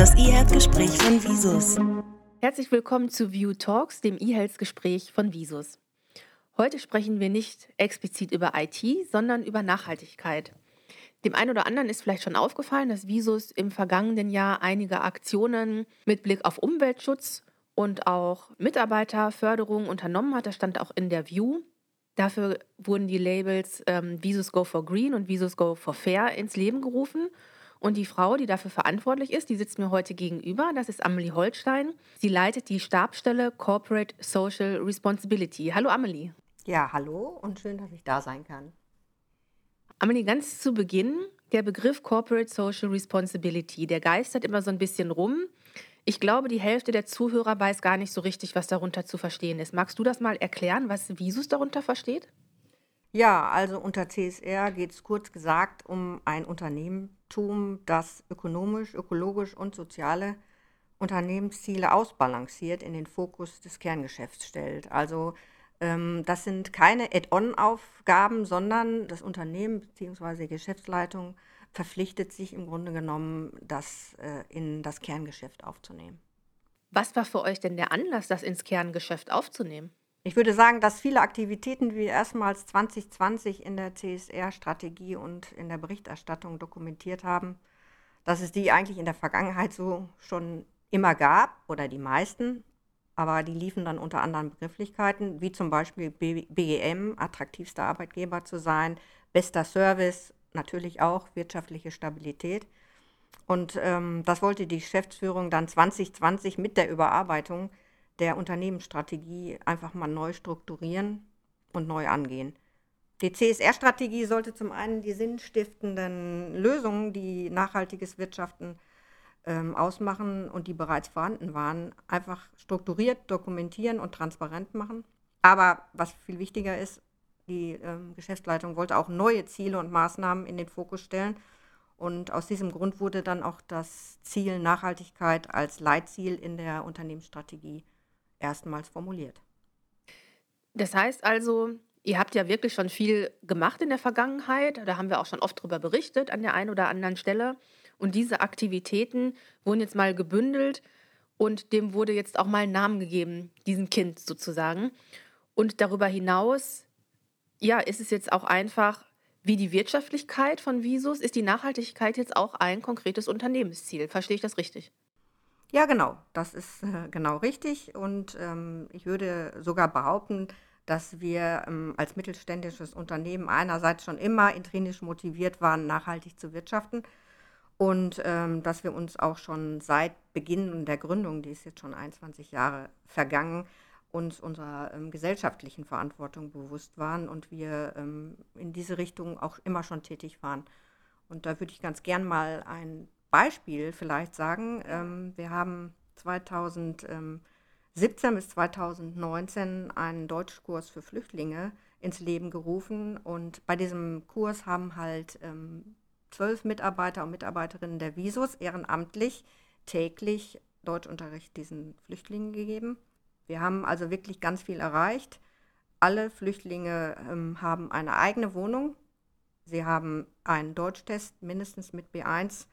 das E-Health-Gespräch von Visus. Herzlich willkommen zu View Talks, dem E-Health-Gespräch von Visus. Heute sprechen wir nicht explizit über IT, sondern über Nachhaltigkeit. Dem einen oder anderen ist vielleicht schon aufgefallen, dass Visus im vergangenen Jahr einige Aktionen mit Blick auf Umweltschutz und auch Mitarbeiterförderung unternommen hat. Das stand auch in der View. Dafür wurden die Labels ähm, Visus Go for Green und Visus Go for Fair ins Leben gerufen. Und die Frau, die dafür verantwortlich ist, die sitzt mir heute gegenüber. Das ist Amelie Holstein. Sie leitet die Stabsstelle Corporate Social Responsibility. Hallo Amelie. Ja, hallo und schön, dass ich da sein kann. Amelie, ganz zu Beginn, der Begriff Corporate Social Responsibility, der geistert immer so ein bisschen rum. Ich glaube, die Hälfte der Zuhörer weiß gar nicht so richtig, was darunter zu verstehen ist. Magst du das mal erklären, was Visus darunter versteht? Ja, also unter CSR geht es kurz gesagt um ein Unternehmertum, das ökonomisch, ökologisch und soziale Unternehmensziele ausbalanciert in den Fokus des Kerngeschäfts stellt. Also ähm, das sind keine Add-on-Aufgaben, sondern das Unternehmen bzw. Geschäftsleitung verpflichtet sich im Grunde genommen, das äh, in das Kerngeschäft aufzunehmen. Was war für euch denn der Anlass, das ins Kerngeschäft aufzunehmen? Ich würde sagen, dass viele Aktivitäten, die wir erstmals 2020 in der CSR-Strategie und in der Berichterstattung dokumentiert haben, dass es die eigentlich in der Vergangenheit so schon immer gab oder die meisten, aber die liefen dann unter anderen Begrifflichkeiten, wie zum Beispiel BGM, attraktivster Arbeitgeber zu sein, bester Service, natürlich auch wirtschaftliche Stabilität. Und ähm, das wollte die Geschäftsführung dann 2020 mit der Überarbeitung der Unternehmensstrategie einfach mal neu strukturieren und neu angehen. Die CSR-Strategie sollte zum einen die sinnstiftenden Lösungen, die nachhaltiges Wirtschaften ähm, ausmachen und die bereits vorhanden waren, einfach strukturiert dokumentieren und transparent machen. Aber was viel wichtiger ist, die ähm, Geschäftsleitung wollte auch neue Ziele und Maßnahmen in den Fokus stellen. Und aus diesem Grund wurde dann auch das Ziel Nachhaltigkeit als Leitziel in der Unternehmensstrategie erstmals formuliert. Das heißt also, ihr habt ja wirklich schon viel gemacht in der Vergangenheit. Da haben wir auch schon oft darüber berichtet an der einen oder anderen Stelle. Und diese Aktivitäten wurden jetzt mal gebündelt und dem wurde jetzt auch mal ein Namen gegeben, diesem Kind sozusagen. Und darüber hinaus, ja, ist es jetzt auch einfach wie die Wirtschaftlichkeit von Visus, ist die Nachhaltigkeit jetzt auch ein konkretes Unternehmensziel. Verstehe ich das richtig? Ja, genau, das ist äh, genau richtig. Und ähm, ich würde sogar behaupten, dass wir ähm, als mittelständisches Unternehmen einerseits schon immer intrinsisch motiviert waren, nachhaltig zu wirtschaften und ähm, dass wir uns auch schon seit Beginn der Gründung, die ist jetzt schon 21 Jahre vergangen, uns unserer ähm, gesellschaftlichen Verantwortung bewusst waren und wir ähm, in diese Richtung auch immer schon tätig waren. Und da würde ich ganz gern mal ein Beispiel vielleicht sagen. Ähm, wir haben 2017 bis 2019 einen Deutschkurs für Flüchtlinge ins Leben gerufen und bei diesem Kurs haben halt ähm, zwölf Mitarbeiter und Mitarbeiterinnen der Visus ehrenamtlich täglich Deutschunterricht diesen Flüchtlingen gegeben. Wir haben also wirklich ganz viel erreicht. Alle Flüchtlinge ähm, haben eine eigene Wohnung. Sie haben einen Deutschtest mindestens mit B1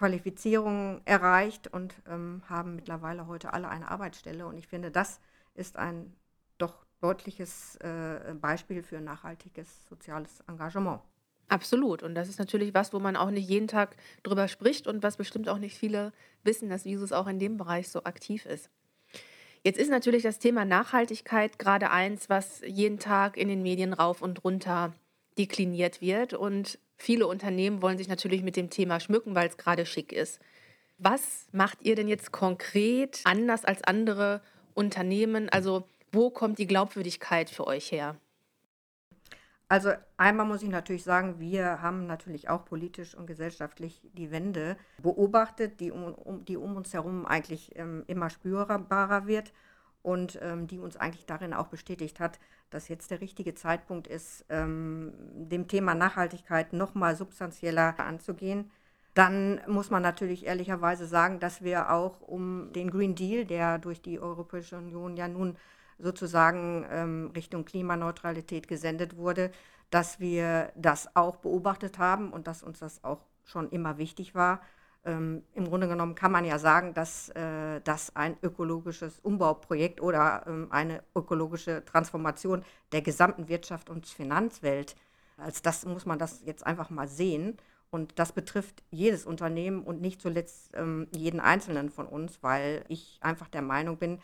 Qualifizierung erreicht und ähm, haben mittlerweile heute alle eine Arbeitsstelle. Und ich finde, das ist ein doch deutliches äh, Beispiel für nachhaltiges soziales Engagement. Absolut. Und das ist natürlich was, wo man auch nicht jeden Tag drüber spricht und was bestimmt auch nicht viele wissen, dass Jesus auch in dem Bereich so aktiv ist. Jetzt ist natürlich das Thema Nachhaltigkeit gerade eins, was jeden Tag in den Medien rauf und runter dekliniert wird. Und viele Unternehmen wollen sich natürlich mit dem Thema schmücken, weil es gerade schick ist. Was macht ihr denn jetzt konkret anders als andere Unternehmen? Also wo kommt die Glaubwürdigkeit für euch her? Also einmal muss ich natürlich sagen, wir haben natürlich auch politisch und gesellschaftlich die Wende beobachtet, die um, um die um uns herum eigentlich ähm, immer spürbarer wird und ähm, die uns eigentlich darin auch bestätigt hat, dass jetzt der richtige Zeitpunkt ist, ähm, dem Thema Nachhaltigkeit nochmal substanzieller anzugehen. Dann muss man natürlich ehrlicherweise sagen, dass wir auch um den Green Deal, der durch die Europäische Union ja nun sozusagen ähm, Richtung Klimaneutralität gesendet wurde, dass wir das auch beobachtet haben und dass uns das auch schon immer wichtig war, ähm, Im Grunde genommen kann man ja sagen, dass äh, das ein ökologisches Umbauprojekt oder ähm, eine ökologische Transformation der gesamten Wirtschaft und Finanzwelt, als das muss man das jetzt einfach mal sehen. Und das betrifft jedes Unternehmen und nicht zuletzt ähm, jeden Einzelnen von uns, weil ich einfach der Meinung bin,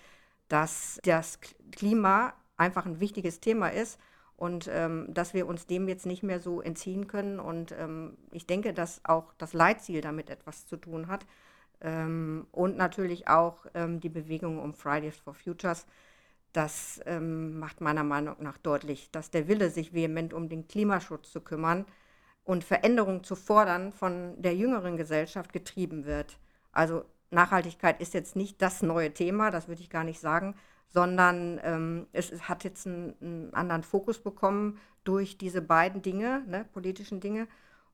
dass das Klima einfach ein wichtiges Thema ist und ähm, dass wir uns dem jetzt nicht mehr so entziehen können. Und ähm, ich denke, dass auch das Leitziel damit etwas zu tun hat. Ähm, und natürlich auch ähm, die Bewegung um Fridays for Futures. Das ähm, macht meiner Meinung nach deutlich, dass der Wille, sich vehement um den Klimaschutz zu kümmern und Veränderungen zu fordern, von der jüngeren Gesellschaft getrieben wird. Also Nachhaltigkeit ist jetzt nicht das neue Thema, das würde ich gar nicht sagen, sondern ähm, es, es, hat jetzt einen, einen, anderen Fokus bekommen durch diese beiden Dinge, ne, politischen Dinge,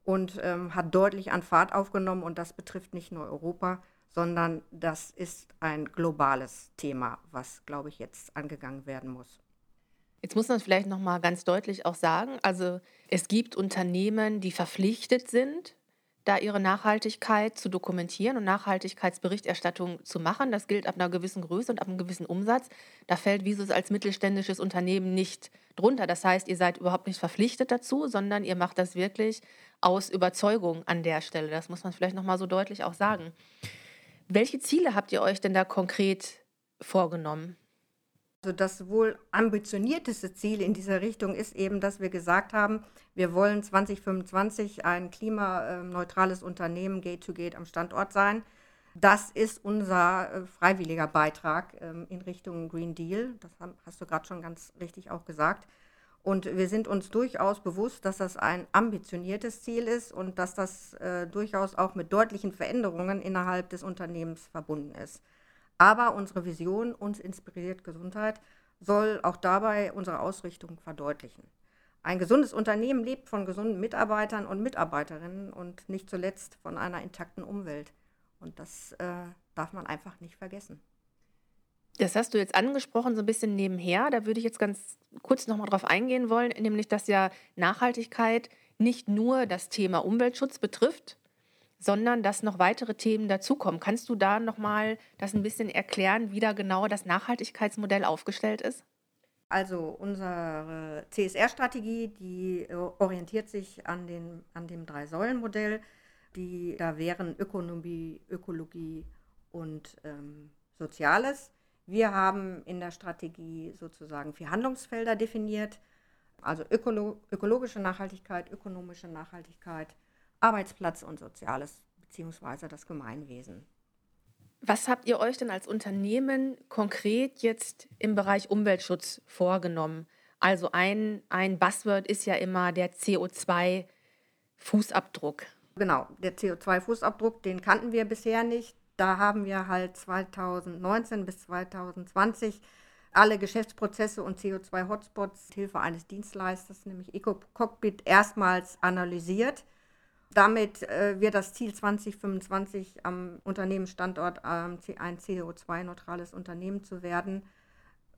und ähm, hat deutlich an Fahrt aufgenommen. Und das betrifft nicht nur Europa, sondern das ist ein globales Thema, was, glaube ich, jetzt angegangen werden muss. Jetzt muss man vielleicht noch mal ganz deutlich auch sagen, also es gibt Unternehmen, die verpflichtet sind, da ihre Nachhaltigkeit zu dokumentieren und Nachhaltigkeitsberichterstattung zu machen. Das gilt ab einer gewissen Größe und ab einem gewissen Umsatz. Da fällt Visus als mittelständisches Unternehmen nicht drunter. Das heißt, ihr seid überhaupt nicht verpflichtet dazu, sondern ihr macht das wirklich aus Überzeugung an der Stelle. Das muss man vielleicht noch mal so deutlich auch sagen. Welche Ziele habt ihr euch denn da konkret vorgenommen? Also das wohl ambitionierteste Ziel in dieser Richtung ist eben, dass wir gesagt haben, wir wollen 2025 ein klimaneutrales Unternehmen Gate to Gate am Standort sein. Das ist unser äh, freiwilliger Beitrag ähm, in Richtung Green Deal. Das hast du gerade schon ganz richtig auch gesagt. Und wir sind uns durchaus bewusst, dass das ein ambitioniertes Ziel ist und dass das äh, durchaus auch mit deutlichen Veränderungen innerhalb des Unternehmens verbunden ist. Aber unsere Vision, uns inspiriert Gesundheit, soll auch dabei unsere Ausrichtung verdeutlichen. Ein gesundes Unternehmen lebt von gesunden Mitarbeitern und Mitarbeiterinnen und nicht zuletzt von einer intakten Umwelt. Und das äh, darf man einfach nicht vergessen. Das hast du jetzt angesprochen, so ein bisschen nebenher. Da würde ich jetzt ganz kurz nochmal drauf eingehen wollen, nämlich dass ja Nachhaltigkeit nicht nur das Thema Umweltschutz betrifft, sondern dass noch weitere Themen dazukommen. Kannst du da nochmal das ein bisschen erklären, wie da genau das Nachhaltigkeitsmodell aufgestellt ist? Also unsere CSR-Strategie, die äh, orientiert sich an, den, an dem Drei-Säulen-Modell. Da wären Ökonomie, Ökologie und ähm, Soziales. Wir haben in der Strategie sozusagen vier Handlungsfelder definiert. Also ökolo ökologische Nachhaltigkeit, ökonomische Nachhaltigkeit, Arbeitsplatz und Soziales beziehungsweise das Gemeinwesen. Was habt ihr euch denn als Unternehmen konkret jetzt im Bereich Umweltschutz vorgenommen? Also ein, ein Buzzword ist ja immer der CO2-Fußabdruck. Genau, der CO2-Fußabdruck, den kannten wir bisher nicht. Da haben wir halt 2019 bis 2020 alle Geschäftsprozesse und CO2-Hotspots Hilfe eines Dienstleisters, nämlich EcoCockpit, erstmals analysiert damit äh, wird das Ziel 2025 am Unternehmensstandort ähm, ein CO2-neutrales Unternehmen zu werden,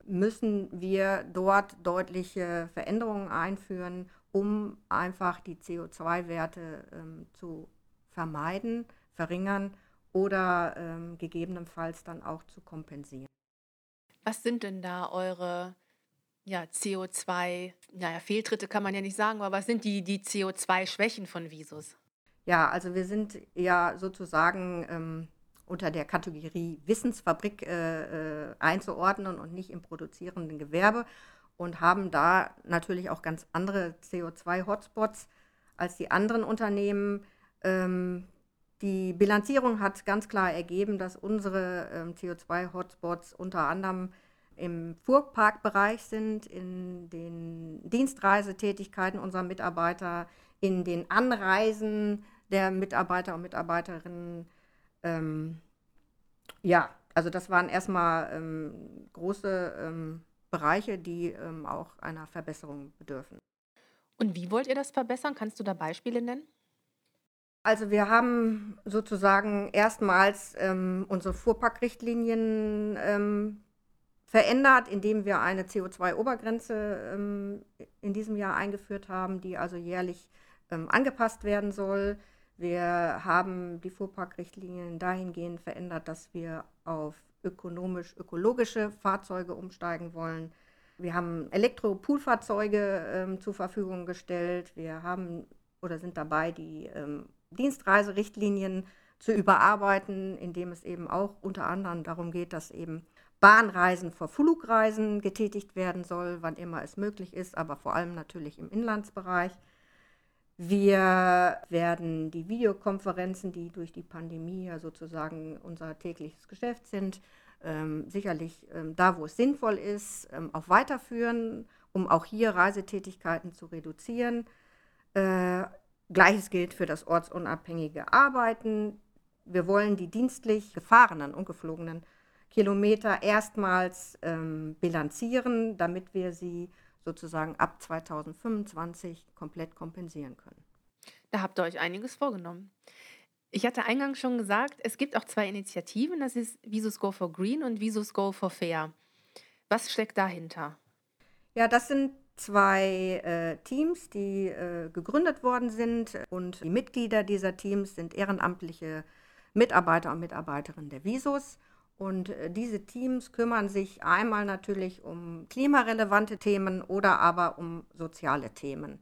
müssen wir dort deutliche Veränderungen einführen, um einfach die CO2-Werte ähm, zu vermeiden, verringern oder ähm, gegebenenfalls dann auch zu kompensieren. Was sind denn da eure ja, CO2, naja, Fehltritte kann man ja nicht sagen, aber was sind die, die CO2-Schwächen von Visus? Ja, also wir sind ja sozusagen ähm, unter der Kategorie Wissensfabrik äh, äh, einzuordnen und nicht im produzierenden Gewerbe und haben da natürlich auch ganz andere CO2-Hotspots als die anderen Unternehmen. Ähm, die Bilanzierung hat ganz klar ergeben, dass unsere ähm, CO2-Hotspots unter anderem im Fuhrparkbereich sind, in den Dienstreisetätigkeiten unserer Mitarbeiter, in den Anreisen der Mitarbeiter und Mitarbeiterinnen. Ähm, ja, also das waren erstmal ähm, große ähm, Bereiche, die ähm, auch einer Verbesserung bedürfen. Und wie wollt ihr das verbessern? Kannst du da Beispiele nennen? Also wir haben sozusagen erstmals ähm, unsere Fuhrparkrichtlinien ähm, verändert, indem wir eine CO2-Obergrenze ähm, in diesem Jahr eingeführt haben, die also jährlich ähm, angepasst werden soll. Wir haben die Fuhrparkrichtlinien dahingehend verändert, dass wir auf ökonomisch-ökologische Fahrzeuge umsteigen wollen. Wir haben Elektropoolfahrzeuge ähm, zur Verfügung gestellt. Wir haben oder sind dabei, die ähm, Dienstreiserichtlinien zu überarbeiten, indem es eben auch unter anderem darum geht, dass eben Bahnreisen vor Flugreisen getätigt werden soll, wann immer es möglich ist, aber vor allem natürlich im Inlandsbereich. Wir werden die Videokonferenzen, die durch die Pandemie ja sozusagen unser tägliches Geschäft sind, ähm, sicherlich ähm, da, wo es sinnvoll ist, ähm, auch weiterführen, um auch hier Reisetätigkeiten zu reduzieren. Äh, Gleiches gilt für das ortsunabhängige Arbeiten. Wir wollen die dienstlich gefahrenen und geflogenen Kilometer erstmals ähm, bilanzieren, damit wir sie sozusagen ab 2025 komplett kompensieren können. Da habt ihr euch einiges vorgenommen. Ich hatte eingangs schon gesagt, es gibt auch zwei Initiativen, das ist Visus Go for Green und Visus Go for Fair. Was steckt dahinter? Ja, das sind zwei äh, Teams, die äh, gegründet worden sind und die Mitglieder dieser Teams sind ehrenamtliche Mitarbeiter und Mitarbeiterinnen der Visus. Und äh, diese Teams kümmern sich einmal natürlich um klimarelevante Themen oder aber um soziale Themen.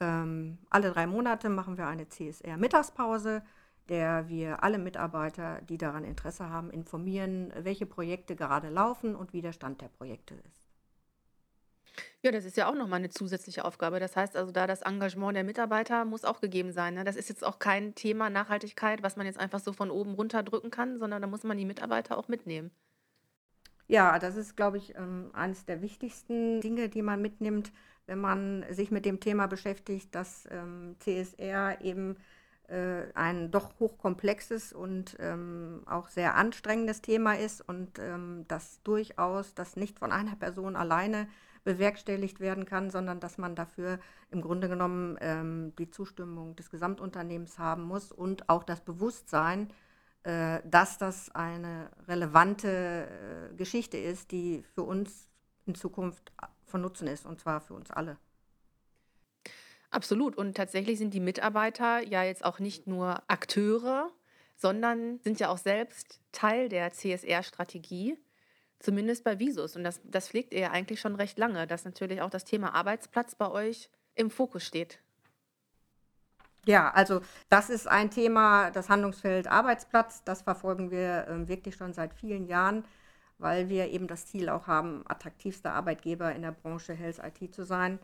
Ähm, alle drei Monate machen wir eine CSR-Mittagspause, der wir alle Mitarbeiter, die daran Interesse haben, informieren, welche Projekte gerade laufen und wie der Stand der Projekte ist. Ja, das ist ja auch nochmal eine zusätzliche Aufgabe. Das heißt also, da das Engagement der Mitarbeiter muss auch gegeben sein. Ne? Das ist jetzt auch kein Thema Nachhaltigkeit, was man jetzt einfach so von oben runter drücken kann, sondern da muss man die Mitarbeiter auch mitnehmen. Ja, das ist, glaube ich, ähm, eines der wichtigsten Dinge, die man mitnimmt, wenn man sich mit dem Thema beschäftigt, dass ähm, CSR eben äh, ein doch hochkomplexes und ähm, auch sehr anstrengendes Thema ist und ähm, dass durchaus das nicht von einer Person alleine bewerkstelligt werden kann, sondern dass man dafür im Grunde genommen ähm, die Zustimmung des Gesamtunternehmens haben muss und auch das Bewusstsein, äh, dass das eine relevante äh, Geschichte ist, die für uns in Zukunft von Nutzen ist, und zwar für uns alle. Absolut. Und tatsächlich sind die Mitarbeiter ja jetzt auch nicht nur Akteure, sondern sind ja auch selbst Teil der CSR-Strategie. Zumindest bei Visus. Und das, das pflegt ihr ja eigentlich schon recht lange, dass natürlich auch das Thema Arbeitsplatz bei euch im Fokus steht. Ja, also das ist ein Thema, das Handlungsfeld Arbeitsplatz. Das verfolgen wir äh, wirklich schon seit vielen Jahren, weil wir eben das Ziel auch haben, attraktivster Arbeitgeber in der Branche Health IT zu sein.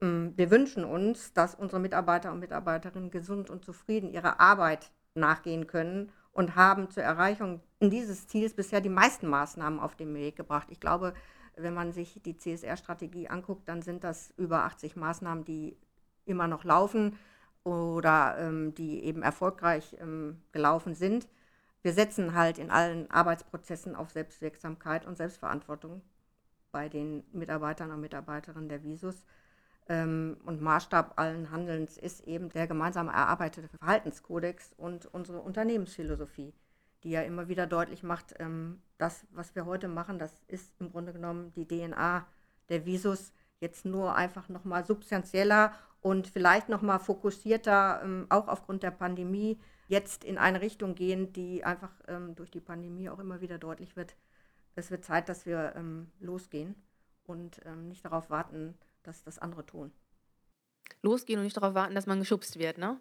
Ähm, wir wünschen uns, dass unsere Mitarbeiter und Mitarbeiterinnen gesund und zufrieden ihrer Arbeit nachgehen können und haben zur Erreichung dieses Ziels bisher die meisten Maßnahmen auf den Weg gebracht. Ich glaube, wenn man sich die CSR-Strategie anguckt, dann sind das über 80 Maßnahmen, die immer noch laufen oder ähm, die eben erfolgreich ähm, gelaufen sind. Wir setzen halt in allen Arbeitsprozessen auf Selbstwirksamkeit und Selbstverantwortung bei den Mitarbeitern und Mitarbeiterinnen der Visus. Ähm, und Maßstab allen Handelns ist eben der gemeinsam erarbeitete Verhaltenskodex und unsere Unternehmensphilosophie, die ja immer wieder deutlich macht, ähm, das, was wir heute machen, das ist im Grunde genommen die DNA der Visus, jetzt nur einfach nochmal substanzieller und vielleicht nochmal fokussierter, ähm, auch aufgrund der Pandemie, jetzt in eine Richtung gehen, die einfach durch die Pandemie auch immer wieder deutlich wird. Es wird Zeit, dass wir losgehen und nicht darauf warten, dass das andere tun. Losgehen und nicht darauf warten, dass man geschubst wird, ne?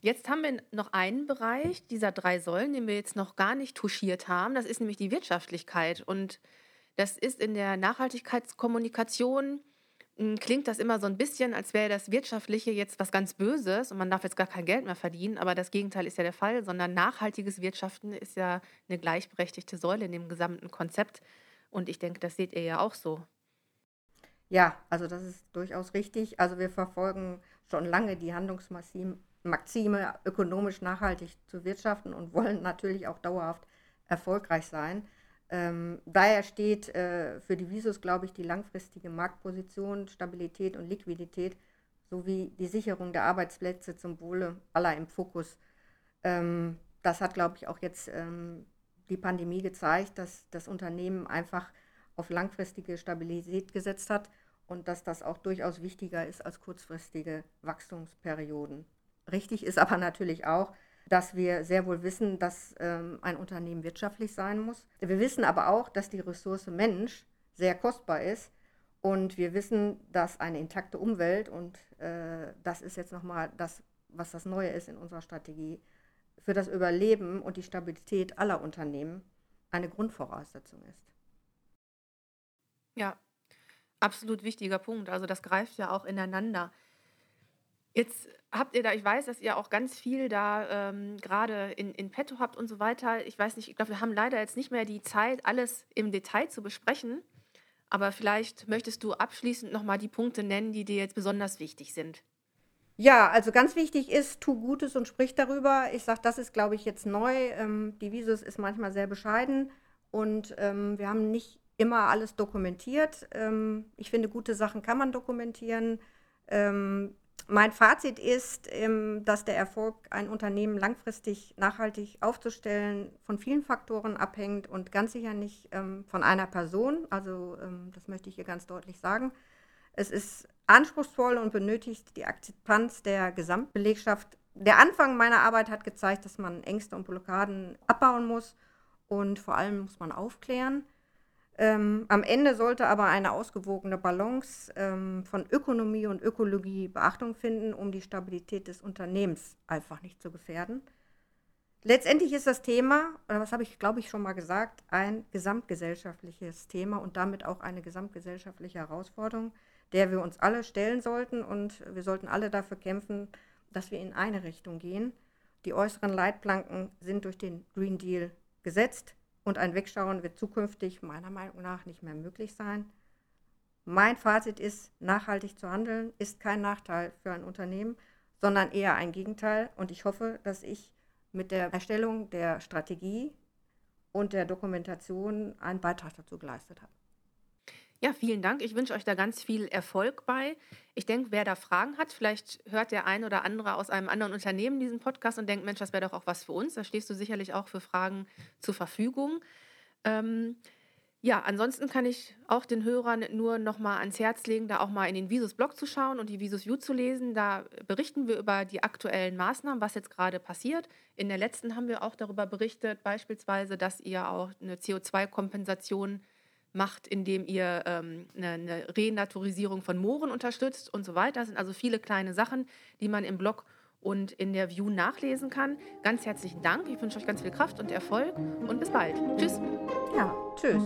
Jetzt haben wir noch einen Bereich dieser drei Säulen, den wir jetzt noch gar nicht touchiert haben. Das ist nämlich die Wirtschaftlichkeit. Und das ist in der Nachhaltigkeitskommunikation, hm, klingt das immer so ein bisschen, als wäre das Wirtschaftliche jetzt was ganz Böses und man darf jetzt gar kein Geld mehr verdienen. Aber das Gegenteil ist ja der Fall, sondern nachhaltiges Wirtschaften ist ja eine gleichberechtigte Säule in dem gesamten Konzept. Und ich denke, das seht ihr ja auch so. Ja, also das ist durchaus richtig. Also wir verfolgen schon lange die Handlungsmaxime, ökonomisch nachhaltig zu wirtschaften und wollen natürlich auch dauerhaft erfolgreich sein. Ähm, daher steht äh, für die Visus, glaube ich, die langfristige Marktposition, Stabilität und Liquidität sowie die Sicherung der Arbeitsplätze zum Wohle aller im Fokus. Ähm, das hat, glaube ich, auch jetzt ähm, die Pandemie gezeigt, dass das Unternehmen einfach auf langfristige Stabilität gesetzt hat und dass das auch durchaus wichtiger ist als kurzfristige Wachstumsperioden. Richtig ist aber natürlich auch, dass wir sehr wohl wissen, dass ähm, ein Unternehmen wirtschaftlich sein muss. Wir wissen aber auch, dass die Ressource Mensch sehr kostbar ist. Und wir wissen, dass eine intakte Umwelt, und äh, das ist jetzt nochmal das, was das Neue ist in unserer Strategie, für das Überleben und die Stabilität aller Unternehmen eine Grundvoraussetzung ist. Ja, absolut wichtiger Punkt. Also das greift ja auch ineinander. Jetzt habt ihr da, ich weiß, dass ihr auch ganz viel da ähm, gerade in, in petto habt und so weiter. Ich weiß nicht, ich glaube, wir haben leider jetzt nicht mehr die Zeit, alles im Detail zu besprechen. Aber vielleicht möchtest du abschließend nochmal die Punkte nennen, die dir jetzt besonders wichtig sind. Ja, also ganz wichtig ist, tu Gutes und sprich darüber. Ich sage, das ist, glaube ich, jetzt neu. Ähm, die Visus ist manchmal sehr bescheiden und ähm, wir haben nicht immer alles dokumentiert. Ähm, ich finde, gute Sachen kann man dokumentieren. Ähm, mein Fazit ist, ähm, dass der Erfolg, ein Unternehmen langfristig nachhaltig aufzustellen, von vielen Faktoren abhängt und ganz sicher nicht von einer Person. Also das möchte ich hier ganz deutlich sagen. Es ist anspruchsvoll und benötigt die Akzeptanz der Gesamtbelegschaft. Der Anfang meiner Arbeit hat gezeigt, dass man Ängste und Blockaden abbauen muss und vor allem muss man aufklären. Ähm, am Ende sollte aber eine ausgewogene Balance ähm, von Ökonomie und Ökologie Beachtung finden, um die Stabilität des Unternehmens einfach nicht zu gefährden. Letztendlich ist das Thema, oder was habe ich, glaube ich, schon mal gesagt, ein gesamtgesellschaftliches Thema und damit auch eine gesamtgesellschaftliche Herausforderung, der wir uns alle stellen sollten und wir sollten alle dafür kämpfen, dass wir in eine Richtung gehen. Die äußeren Leitplanken sind durch den Green Deal gesetzt. Und ein Wegschauen wird zukünftig meiner Meinung nach nicht mehr möglich sein. Mein Fazit ist, nachhaltig zu handeln ist kein Nachteil für ein Unternehmen, sondern eher ein Gegenteil. Und ich hoffe, dass ich mit der Erstellung der Strategie und der Dokumentation einen Beitrag dazu geleistet habe. Ja, vielen Dank. Ich wünsche euch da ganz viel Erfolg bei. Ich denke, wer da Fragen hat, vielleicht hört der ein oder andere aus einem anderen Unternehmen diesen Podcast und denkt, Mensch, das wäre doch auch was für uns. Da stehst du sicherlich auch für Fragen zur Verfügung. Ähm, ja, ansonsten kann ich auch den Hörern nur noch mal ans Herz legen, da auch mal in den Visus-Blog zu schauen und die Visus View zu lesen. Da berichten wir über die aktuellen Maßnahmen, was jetzt gerade passiert. In der letzten haben wir auch darüber berichtet, beispielsweise, dass ihr auch eine CO2-Kompensation macht, indem ihr ähm, eine, eine Renaturisierung von Mooren unterstützt und so weiter. Das sind also viele kleine Sachen, die man im Blog und in der View nachlesen kann. Ganz herzlichen Dank. Ich wünsche euch ganz viel Kraft und Erfolg und bis bald. Tschüss. Ja, tschüss.